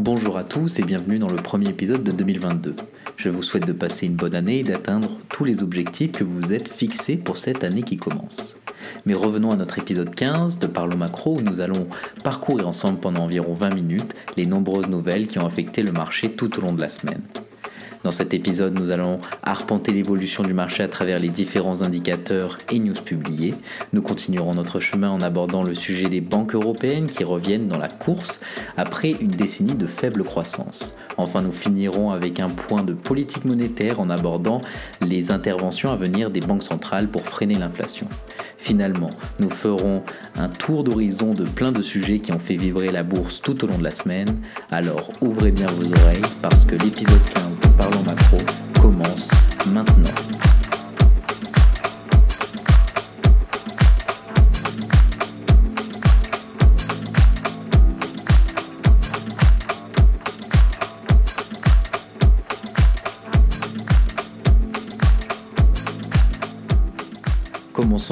Bonjour à tous et bienvenue dans le premier épisode de 2022. Je vous souhaite de passer une bonne année et d'atteindre tous les objectifs que vous vous êtes fixés pour cette année qui commence. Mais revenons à notre épisode 15 de Parlons Macro où nous allons parcourir ensemble pendant environ 20 minutes les nombreuses nouvelles qui ont affecté le marché tout au long de la semaine. Dans cet épisode, nous allons arpenter l'évolution du marché à travers les différents indicateurs et news publiés. Nous continuerons notre chemin en abordant le sujet des banques européennes qui reviennent dans la course après une décennie de faible croissance. Enfin, nous finirons avec un point de politique monétaire en abordant les interventions à venir des banques centrales pour freiner l'inflation. Finalement, nous ferons un tour d'horizon de plein de sujets qui ont fait vibrer la bourse tout au long de la semaine. Alors ouvrez bien vos oreilles parce que l'épisode 15 de Parlons Macro commence maintenant.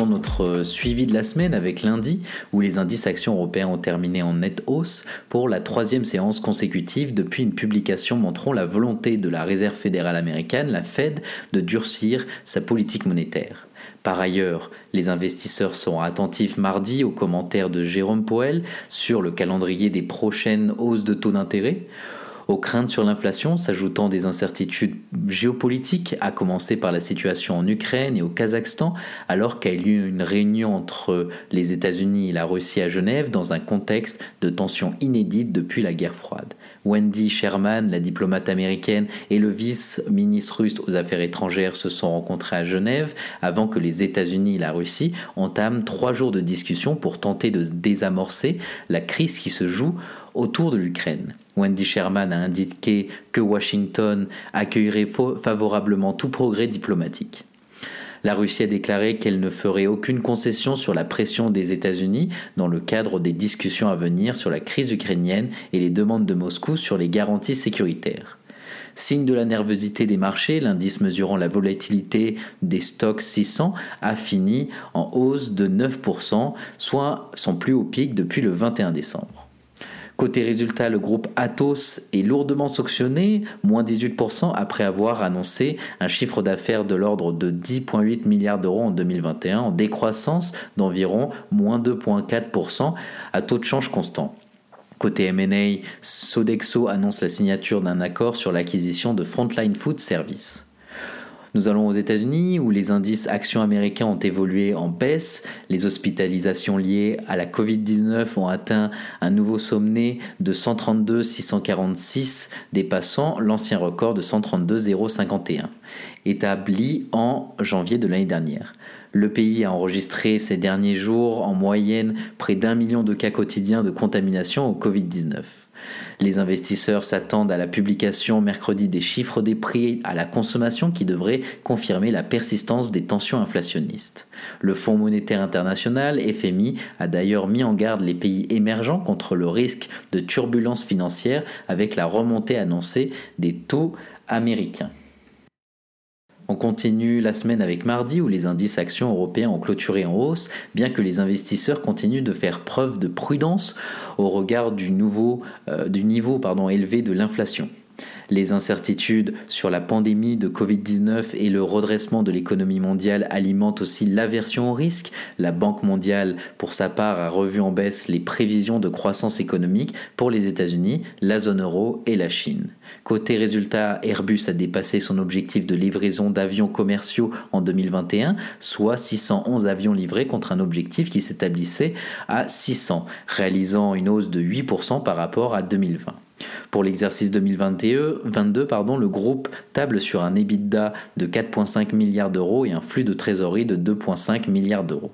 Notre suivi de la semaine avec lundi, où les indices actions européens ont terminé en nette hausse pour la troisième séance consécutive depuis une publication montrant la volonté de la Réserve fédérale américaine, la Fed, de durcir sa politique monétaire. Par ailleurs, les investisseurs seront attentifs mardi aux commentaires de Jérôme Powell sur le calendrier des prochaines hausses de taux d'intérêt aux craintes sur l'inflation s'ajoutant des incertitudes géopolitiques, à commencer par la situation en Ukraine et au Kazakhstan, alors qu'a eu une réunion entre les États-Unis et la Russie à Genève dans un contexte de tensions inédites depuis la guerre froide. Wendy Sherman, la diplomate américaine, et le vice-ministre russe aux affaires étrangères se sont rencontrés à Genève avant que les États-Unis et la Russie entament trois jours de discussion pour tenter de désamorcer la crise qui se joue autour de l'Ukraine. Wendy Sherman a indiqué que Washington accueillerait favorablement tout progrès diplomatique. La Russie a déclaré qu'elle ne ferait aucune concession sur la pression des États-Unis dans le cadre des discussions à venir sur la crise ukrainienne et les demandes de Moscou sur les garanties sécuritaires. Signe de la nervosité des marchés, l'indice mesurant la volatilité des stocks 600 a fini en hausse de 9%, soit son plus haut pic depuis le 21 décembre. Côté résultat, le groupe Atos est lourdement sanctionné, moins 18% après avoir annoncé un chiffre d'affaires de l'ordre de 10,8 milliards d'euros en 2021, en décroissance d'environ moins 2,4% à taux de change constant. Côté M&A, Sodexo annonce la signature d'un accord sur l'acquisition de Frontline Food Service. Nous allons aux États-Unis où les indices actions américains ont évolué en baisse. Les hospitalisations liées à la Covid-19 ont atteint un nouveau sommet de 132 646, dépassant l'ancien record de 132 051, établi en janvier de l'année dernière. Le pays a enregistré ces derniers jours en moyenne près d'un million de cas quotidiens de contamination au Covid-19. Les investisseurs s'attendent à la publication mercredi des chiffres des prix à la consommation qui devraient confirmer la persistance des tensions inflationnistes. Le Fonds monétaire international, FMI, a d'ailleurs mis en garde les pays émergents contre le risque de turbulence financière avec la remontée annoncée des taux américains. On continue la semaine avec mardi où les indices actions européens ont clôturé en hausse, bien que les investisseurs continuent de faire preuve de prudence au regard du, nouveau, euh, du niveau élevé de l'inflation. Les incertitudes sur la pandémie de Covid-19 et le redressement de l'économie mondiale alimentent aussi l'aversion au risque. La Banque mondiale, pour sa part, a revu en baisse les prévisions de croissance économique pour les États-Unis, la zone euro et la Chine. Côté résultat, Airbus a dépassé son objectif de livraison d'avions commerciaux en 2021, soit 611 avions livrés contre un objectif qui s'établissait à 600, réalisant une hausse de 8% par rapport à 2020. Pour l'exercice 2022, pardon, le groupe table sur un EBITDA de 4,5 milliards d'euros et un flux de trésorerie de 2,5 milliards d'euros.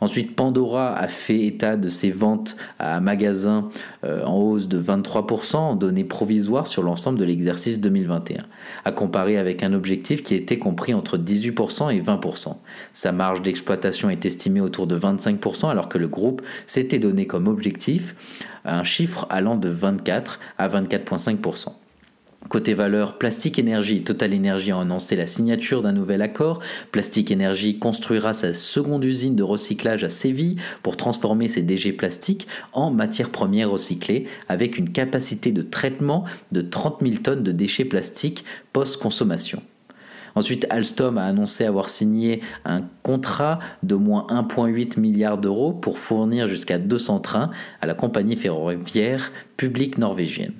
Ensuite, Pandora a fait état de ses ventes à magasins euh, en hausse de 23% en données provisoires sur l'ensemble de l'exercice 2021, à comparer avec un objectif qui était compris entre 18% et 20%. Sa marge d'exploitation est estimée autour de 25% alors que le groupe s'était donné comme objectif un chiffre allant de 24 à 24,5%. Côté valeur, Plastic Energy et Total Energy ont annoncé la signature d'un nouvel accord. Plastic Energy construira sa seconde usine de recyclage à Séville pour transformer ses déchets plastiques en matières premières recyclées avec une capacité de traitement de 30 000 tonnes de déchets plastiques post-consommation. Ensuite, Alstom a annoncé avoir signé un contrat de moins 1,8 milliard d'euros pour fournir jusqu'à 200 trains à la compagnie ferroviaire publique norvégienne.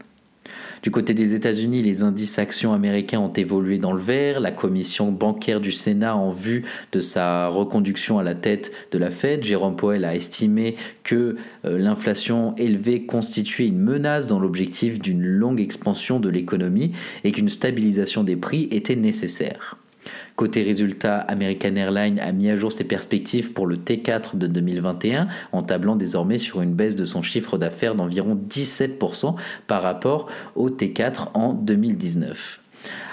Du côté des États-Unis, les indices actions américains ont évolué dans le vert. La commission bancaire du Sénat, en vue de sa reconduction à la tête de la Fed, Jérôme Powell a estimé que euh, l'inflation élevée constituait une menace dans l'objectif d'une longue expansion de l'économie et qu'une stabilisation des prix était nécessaire. Côté résultat, American Airlines a mis à jour ses perspectives pour le T4 de 2021 en tablant désormais sur une baisse de son chiffre d'affaires d'environ 17% par rapport au T4 en 2019.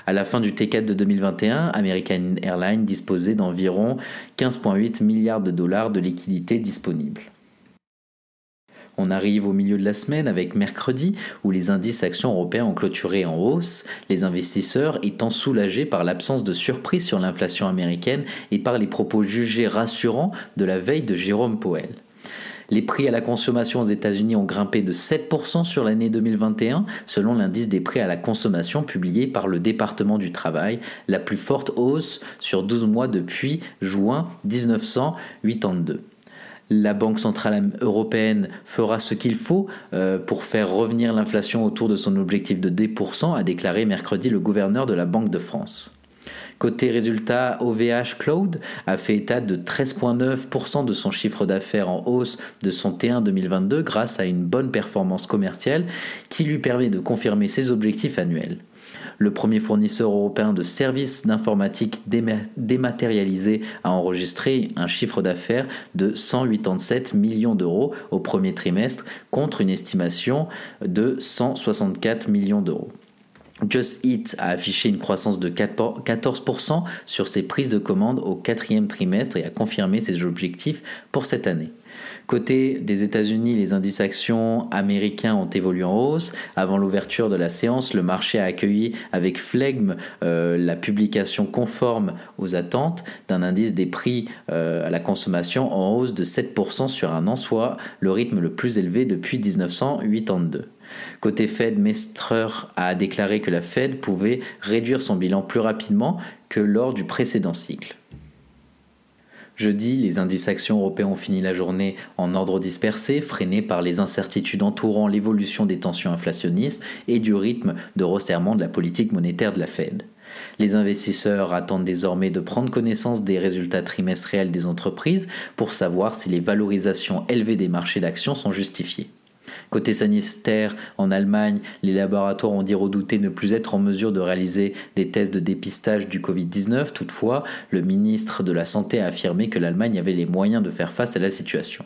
À la fin du T4 de 2021, American Airlines disposait d'environ 15,8 milliards de dollars de liquidités disponibles. On arrive au milieu de la semaine avec mercredi où les indices actions européens ont clôturé en hausse, les investisseurs étant soulagés par l'absence de surprise sur l'inflation américaine et par les propos jugés rassurants de la veille de Jérôme Powell. Les prix à la consommation aux États-Unis ont grimpé de 7% sur l'année 2021, selon l'indice des prix à la consommation publié par le département du travail, la plus forte hausse sur 12 mois depuis juin 1982 la Banque centrale européenne fera ce qu'il faut euh, pour faire revenir l'inflation autour de son objectif de 2%, a déclaré mercredi le gouverneur de la Banque de France. Côté résultat, OVH Cloud a fait état de 13,9% de son chiffre d'affaires en hausse de son T1 2022 grâce à une bonne performance commerciale qui lui permet de confirmer ses objectifs annuels le premier fournisseur européen de services d'informatique dématérialisés a enregistré un chiffre d'affaires de 187 millions d'euros au premier trimestre contre une estimation de 164 millions d'euros. Just Eat a affiché une croissance de 14% sur ses prises de commandes au quatrième trimestre et a confirmé ses objectifs pour cette année. Côté des États-Unis, les indices actions américains ont évolué en hausse. Avant l'ouverture de la séance, le marché a accueilli avec flegme euh, la publication conforme aux attentes d'un indice des prix euh, à la consommation en hausse de 7% sur un an, soit le rythme le plus élevé depuis 1982. Côté Fed, Mestrer a déclaré que la Fed pouvait réduire son bilan plus rapidement que lors du précédent cycle. Jeudi, les indices actions européens ont fini la journée en ordre dispersé, freinés par les incertitudes entourant l'évolution des tensions inflationnistes et du rythme de resserrement de la politique monétaire de la Fed. Les investisseurs attendent désormais de prendre connaissance des résultats trimestriels des entreprises pour savoir si les valorisations élevées des marchés d'actions sont justifiées. Côté sanitaire, en Allemagne, les laboratoires ont dit redouter ne plus être en mesure de réaliser des tests de dépistage du Covid-19. Toutefois, le ministre de la Santé a affirmé que l'Allemagne avait les moyens de faire face à la situation.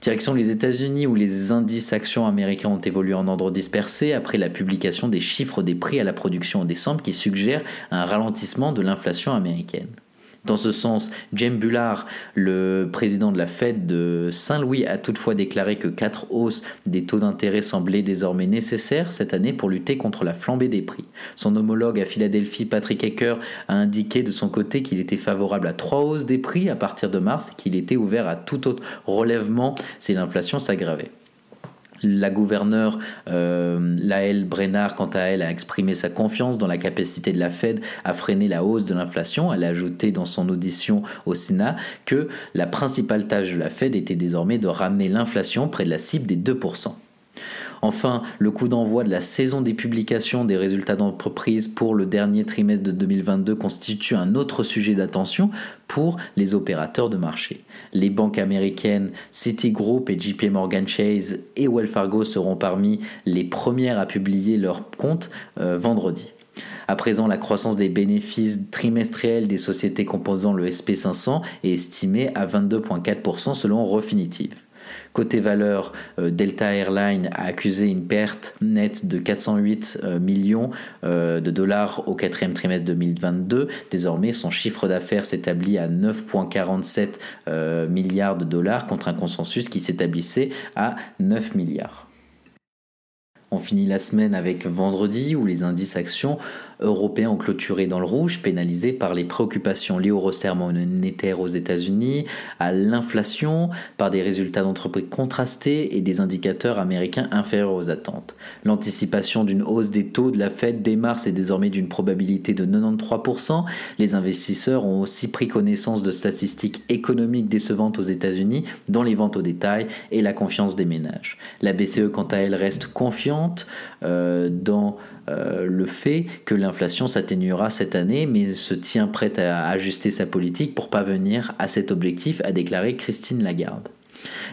Direction les États-Unis où les indices actions américains ont évolué en ordre dispersé après la publication des chiffres des prix à la production en décembre qui suggèrent un ralentissement de l'inflation américaine. Dans ce sens, James Bullard, le président de la Fed de Saint-Louis, a toutefois déclaré que quatre hausses des taux d'intérêt semblaient désormais nécessaires cette année pour lutter contre la flambée des prix. Son homologue à Philadelphie, Patrick Ecker, a indiqué de son côté qu'il était favorable à trois hausses des prix à partir de mars et qu'il était ouvert à tout autre relèvement si l'inflation s'aggravait. La gouverneure euh, Laëlle Brennard, quant à elle, a exprimé sa confiance dans la capacité de la Fed à freiner la hausse de l'inflation. Elle a ajouté dans son audition au Sénat que la principale tâche de la Fed était désormais de ramener l'inflation près de la cible des 2%. Enfin, le coup d'envoi de la saison des publications des résultats d'entreprise pour le dernier trimestre de 2022 constitue un autre sujet d'attention pour les opérateurs de marché. Les banques américaines Citigroup et JP Morgan Chase et Wells Fargo seront parmi les premières à publier leurs comptes euh, vendredi. À présent, la croissance des bénéfices trimestriels des sociétés composant le SP500 est estimée à 22,4% selon Refinitiv. Côté valeur, euh, Delta Airlines a accusé une perte nette de 408 euh, millions euh, de dollars au quatrième trimestre 2022. Désormais, son chiffre d'affaires s'établit à 9,47 milliards de dollars contre un consensus qui s'établissait à 9 milliards. On finit la semaine avec vendredi où les indices actions européens ont clôturé dans le rouge, pénalisés par les préoccupations liées au resserrement monétaire aux États-Unis, à l'inflation, par des résultats d'entreprises contrastés et des indicateurs américains inférieurs aux attentes. L'anticipation d'une hausse des taux de la Fed dès mars est désormais d'une probabilité de 93%. Les investisseurs ont aussi pris connaissance de statistiques économiques décevantes aux États-Unis, dont les ventes au détail et la confiance des ménages. La BCE, quant à elle, reste confiante euh, dans euh, le fait que l'inflation s'atténuera cette année, mais se tient prête à ajuster sa politique pour parvenir à cet objectif, a déclaré Christine Lagarde.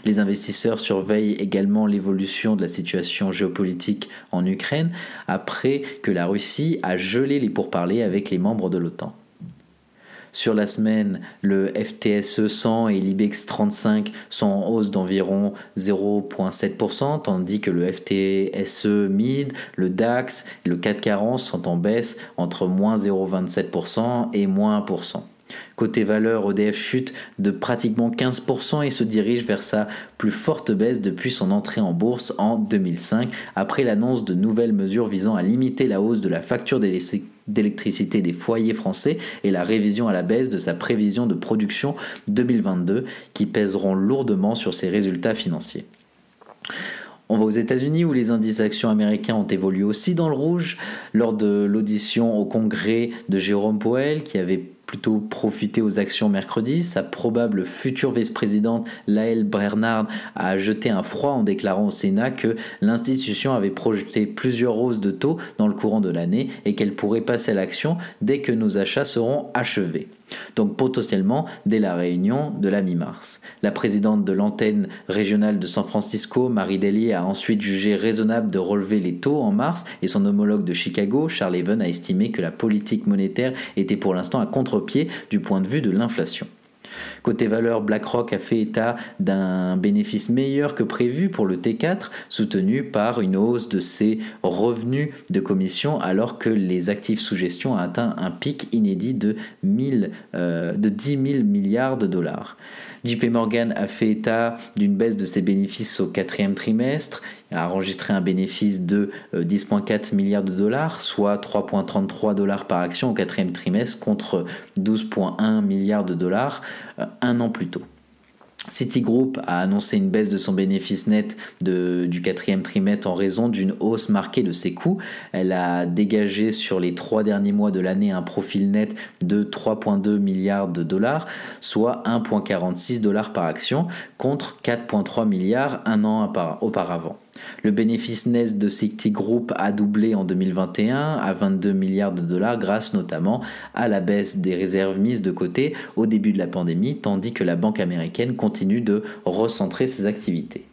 Les investisseurs surveillent également l'évolution de la situation géopolitique en Ukraine après que la Russie a gelé les pourparlers avec les membres de l'OTAN. Sur la semaine, le FTSE 100 et l'IBEX 35 sont en hausse d'environ 0,7%, tandis que le FTSE Mid, le DAX et le 440 sont en baisse entre moins 0,27% et moins 1%. Côté valeur, EDF chute de pratiquement 15% et se dirige vers sa plus forte baisse depuis son entrée en bourse en 2005, après l'annonce de nouvelles mesures visant à limiter la hausse de la facture d'électricité des foyers français et la révision à la baisse de sa prévision de production 2022 qui pèseront lourdement sur ses résultats financiers. On va aux États-Unis où les indices actions américains ont évolué aussi dans le rouge lors de l'audition au Congrès de Jérôme Powell qui avait plutôt profité aux actions mercredi. Sa probable future vice-présidente, Lael Bernard, a jeté un froid en déclarant au Sénat que l'institution avait projeté plusieurs hausses de taux dans le courant de l'année et qu'elle pourrait passer à l'action dès que nos achats seront achevés donc potentiellement dès la réunion de la mi-mars. La présidente de l'antenne régionale de San Francisco, Marie Daly, a ensuite jugé raisonnable de relever les taux en mars et son homologue de Chicago, Charles Even, a estimé que la politique monétaire était pour l'instant à contre-pied du point de vue de l'inflation. Côté valeur, BlackRock a fait état d'un bénéfice meilleur que prévu pour le T4, soutenu par une hausse de ses revenus de commission alors que les actifs sous gestion ont atteint un pic inédit de, euh, de 10 000 milliards de dollars. JP Morgan a fait état d'une baisse de ses bénéfices au quatrième trimestre, a enregistré un bénéfice de 10,4 euh, milliards de dollars, soit 3,33 dollars par action au quatrième trimestre contre 12,1 milliards de dollars euh, un an plus tôt. Citigroup a annoncé une baisse de son bénéfice net du quatrième trimestre en raison d'une hausse marquée de ses coûts. Elle a dégagé sur les trois derniers mois de l'année un profil net de 3,2 milliards de dollars, soit 1,46 dollars par action, contre 4,3 milliards un an auparavant. Le bénéfice net de Citigroup a doublé en 2021 à 22 milliards de dollars grâce notamment à la baisse des réserves mises de côté au début de la pandémie, tandis que la banque américaine continue de recentrer ses activités.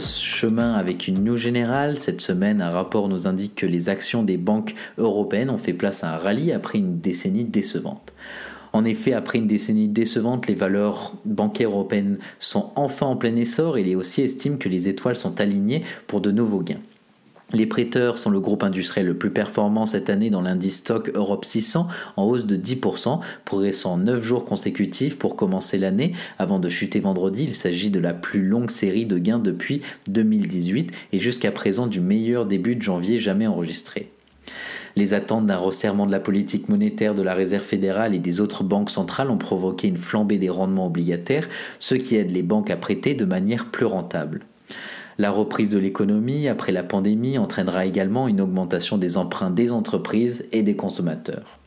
Chemin avec une news générale. Cette semaine, un rapport nous indique que les actions des banques européennes ont fait place à un rallye après une décennie décevante. En effet, après une décennie décevante, les valeurs bancaires européennes sont enfin en plein essor et les haussiers estiment que les étoiles sont alignées pour de nouveaux gains. Les prêteurs sont le groupe industriel le plus performant cette année dans l'indice stock Europe 600 en hausse de 10%, progressant 9 jours consécutifs pour commencer l'année avant de chuter vendredi. Il s'agit de la plus longue série de gains depuis 2018 et jusqu'à présent du meilleur début de janvier jamais enregistré. Les attentes d'un resserrement de la politique monétaire de la Réserve fédérale et des autres banques centrales ont provoqué une flambée des rendements obligataires, ce qui aide les banques à prêter de manière plus rentable. La reprise de l'économie après la pandémie entraînera également une augmentation des emprunts des entreprises et des consommateurs.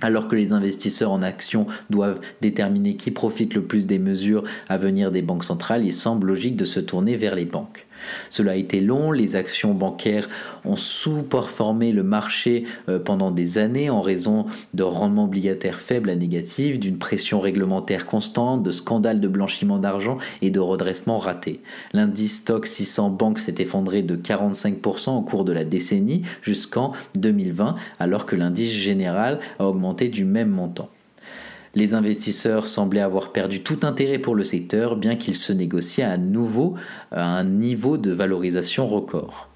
Alors que les investisseurs en actions doivent déterminer qui profite le plus des mesures à venir des banques centrales, il semble logique de se tourner vers les banques. Cela a été long, les actions bancaires ont sous-performé le marché euh, pendant des années en raison de rendements obligataires faibles à négatifs, d'une pression réglementaire constante, de scandales de blanchiment d'argent et de redressements ratés. L'indice stock 600 banques s'est effondré de 45% au cours de la décennie jusqu'en 2020, alors que l'indice général a augmenté du même montant. Les investisseurs semblaient avoir perdu tout intérêt pour le secteur, bien qu'il se négocie à nouveau à un niveau de valorisation record.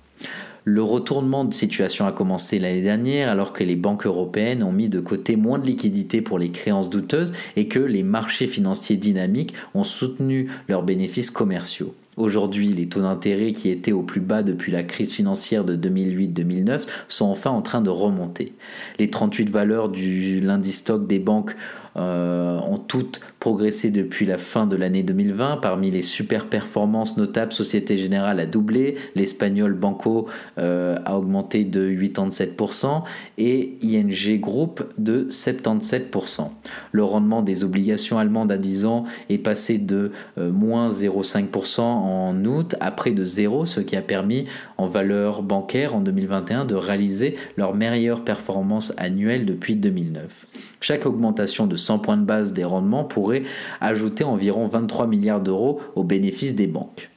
Le retournement de situation a commencé l'année dernière alors que les banques européennes ont mis de côté moins de liquidités pour les créances douteuses et que les marchés financiers dynamiques ont soutenu leurs bénéfices commerciaux. Aujourd'hui, les taux d'intérêt qui étaient au plus bas depuis la crise financière de 2008-2009 sont enfin en train de remonter. Les 38 valeurs du lundi stock des banques ont toutes progressé depuis la fin de l'année 2020. Parmi les super performances notables, Société Générale a doublé, l'espagnol Banco euh, a augmenté de 87% et ING Group de 77%. Le rendement des obligations allemandes à 10 ans est passé de euh, moins 0,5% en août à près de 0, ce qui a permis en valeur bancaire en 2021 de réaliser leur meilleure performance annuelle depuis 2009. Chaque augmentation de 100 points de base des rendements pourrait ajouter environ 23 milliards d'euros aux bénéfices des banques.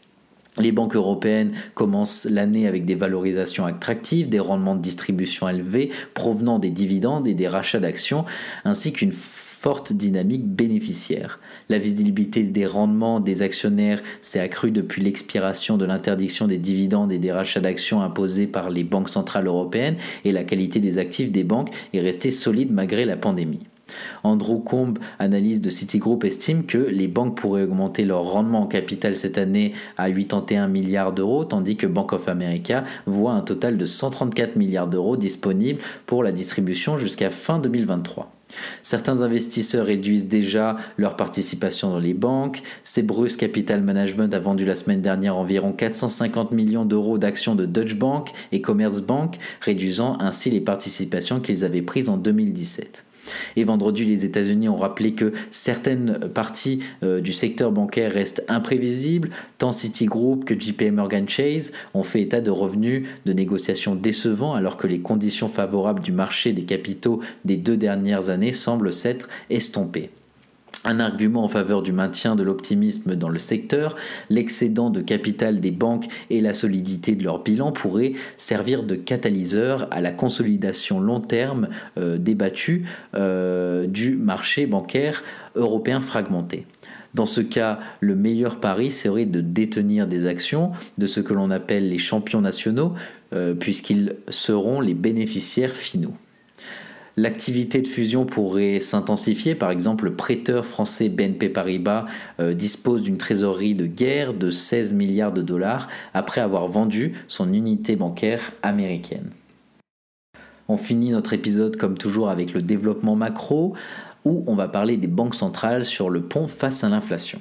Les banques européennes commencent l'année avec des valorisations attractives, des rendements de distribution élevés provenant des dividendes et des rachats d'actions, ainsi qu'une forte dynamique bénéficiaire. La visibilité des rendements des actionnaires s'est accrue depuis l'expiration de l'interdiction des dividendes et des rachats d'actions imposés par les banques centrales européennes et la qualité des actifs des banques est restée solide malgré la pandémie. Andrew Combe, analyse de Citigroup, estime que les banques pourraient augmenter leur rendement en capital cette année à 81 milliards d'euros, tandis que Bank of America voit un total de 134 milliards d'euros disponibles pour la distribution jusqu'à fin 2023. Certains investisseurs réduisent déjà leur participation dans les banques. Cebrus Capital Management a vendu la semaine dernière environ 450 millions d'euros d'actions de Deutsche Bank et Commerzbank, réduisant ainsi les participations qu'ils avaient prises en 2017. Et vendredi, les États-Unis ont rappelé que certaines parties euh, du secteur bancaire restent imprévisibles. Tant Citigroup que JP Morgan Chase ont fait état de revenus de négociations décevants alors que les conditions favorables du marché des capitaux des deux dernières années semblent s'être estompées. Un argument en faveur du maintien de l'optimisme dans le secteur, l'excédent de capital des banques et la solidité de leur bilan pourraient servir de catalyseur à la consolidation long terme euh, débattue euh, du marché bancaire européen fragmenté. Dans ce cas, le meilleur pari serait de détenir des actions de ce que l'on appelle les champions nationaux, euh, puisqu'ils seront les bénéficiaires finaux. L'activité de fusion pourrait s'intensifier. Par exemple, le prêteur français BNP Paribas euh, dispose d'une trésorerie de guerre de 16 milliards de dollars après avoir vendu son unité bancaire américaine. On finit notre épisode comme toujours avec le développement macro où on va parler des banques centrales sur le pont face à l'inflation.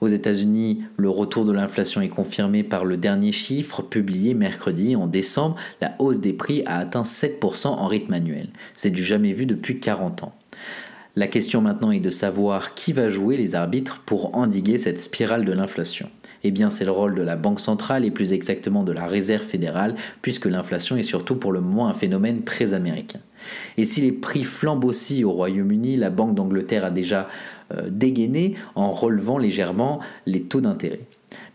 Aux États-Unis, le retour de l'inflation est confirmé par le dernier chiffre publié mercredi. En décembre, la hausse des prix a atteint 7% en rythme annuel. C'est du jamais vu depuis 40 ans. La question maintenant est de savoir qui va jouer les arbitres pour endiguer cette spirale de l'inflation. Eh bien, c'est le rôle de la Banque centrale et plus exactement de la Réserve fédérale, puisque l'inflation est surtout pour le moment un phénomène très américain. Et si les prix flambent aussi au Royaume-Uni, la Banque d'Angleterre a déjà euh, dégainé en relevant légèrement les taux d'intérêt.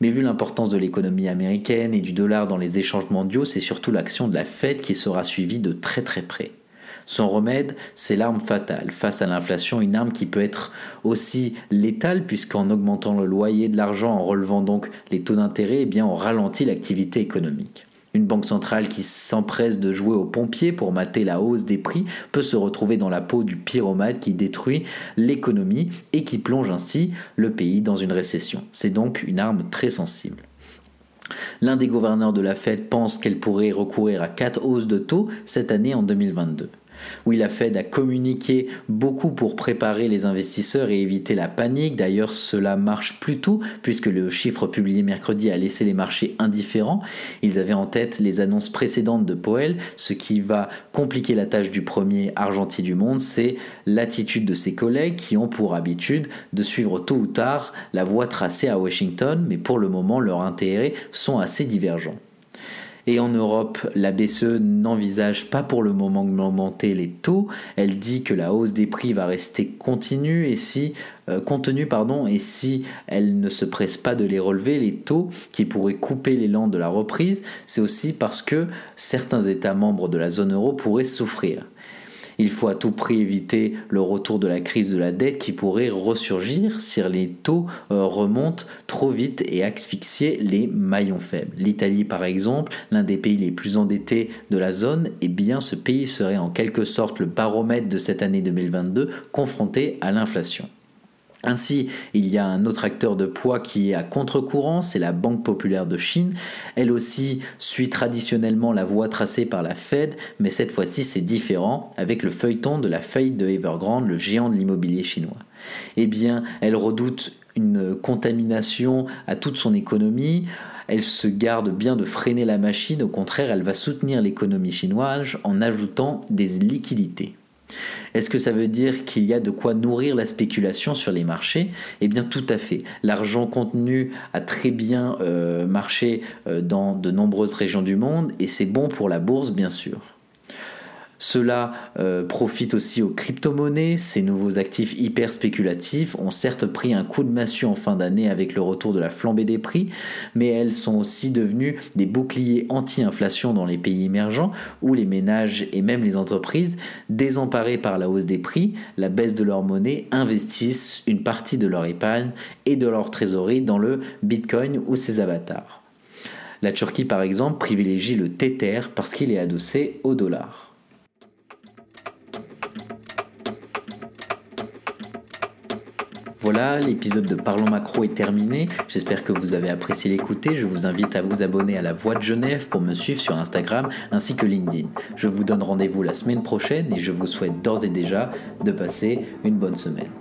Mais vu l'importance de l'économie américaine et du dollar dans les échanges mondiaux, c'est surtout l'action de la Fed qui sera suivie de très très près. Son remède, c'est l'arme fatale. Face à l'inflation, une arme qui peut être aussi létale, puisqu'en augmentant le loyer de l'argent, en relevant donc les taux d'intérêt, eh on ralentit l'activité économique. Une banque centrale qui s'empresse de jouer aux pompiers pour mater la hausse des prix peut se retrouver dans la peau du pyromate qui détruit l'économie et qui plonge ainsi le pays dans une récession. C'est donc une arme très sensible. L'un des gouverneurs de la Fed pense qu'elle pourrait recourir à quatre hausses de taux cette année en 2022. Oui, la Fed a communiqué beaucoup pour préparer les investisseurs et éviter la panique. D'ailleurs, cela marche plutôt puisque le chiffre publié mercredi a laissé les marchés indifférents. Ils avaient en tête les annonces précédentes de Powell. Ce qui va compliquer la tâche du premier argentier du monde, c'est l'attitude de ses collègues qui ont pour habitude de suivre tôt ou tard la voie tracée à Washington, mais pour le moment, leurs intérêts sont assez divergents. Et en Europe, la BCE n'envisage pas pour le moment d'augmenter les taux. Elle dit que la hausse des prix va rester continue et si euh, contenue et si elle ne se presse pas de les relever, les taux qui pourraient couper l'élan de la reprise, c'est aussi parce que certains États membres de la zone euro pourraient souffrir. Il faut à tout prix éviter le retour de la crise de la dette qui pourrait ressurgir si les taux euh, remontent trop vite et asphyxier les maillons faibles. L'Italie par exemple, l'un des pays les plus endettés de la zone, eh bien ce pays serait en quelque sorte le baromètre de cette année 2022 confronté à l'inflation. Ainsi, il y a un autre acteur de poids qui est à contre-courant, c'est la Banque populaire de Chine. Elle aussi suit traditionnellement la voie tracée par la Fed, mais cette fois-ci c'est différent avec le feuilleton de la faillite de Evergrande, le géant de l'immobilier chinois. Eh bien, elle redoute une contamination à toute son économie. Elle se garde bien de freiner la machine, au contraire, elle va soutenir l'économie chinoise en ajoutant des liquidités. Est-ce que ça veut dire qu'il y a de quoi nourrir la spéculation sur les marchés? Eh bien tout à fait. L'argent contenu a très bien euh, marché euh, dans de nombreuses régions du monde et c'est bon pour la bourse bien sûr. Cela euh, profite aussi aux crypto-monnaies. Ces nouveaux actifs hyper spéculatifs ont certes pris un coup de massue en fin d'année avec le retour de la flambée des prix, mais elles sont aussi devenues des boucliers anti-inflation dans les pays émergents où les ménages et même les entreprises, désemparés par la hausse des prix, la baisse de leur monnaie, investissent une partie de leur épargne et de leur trésorerie dans le Bitcoin ou ses avatars. La Turquie, par exemple, privilégie le Tether parce qu'il est adossé au dollar. Voilà, l'épisode de Parlons Macro est terminé. J'espère que vous avez apprécié l'écouter. Je vous invite à vous abonner à la Voix de Genève pour me suivre sur Instagram ainsi que LinkedIn. Je vous donne rendez-vous la semaine prochaine et je vous souhaite d'ores et déjà de passer une bonne semaine.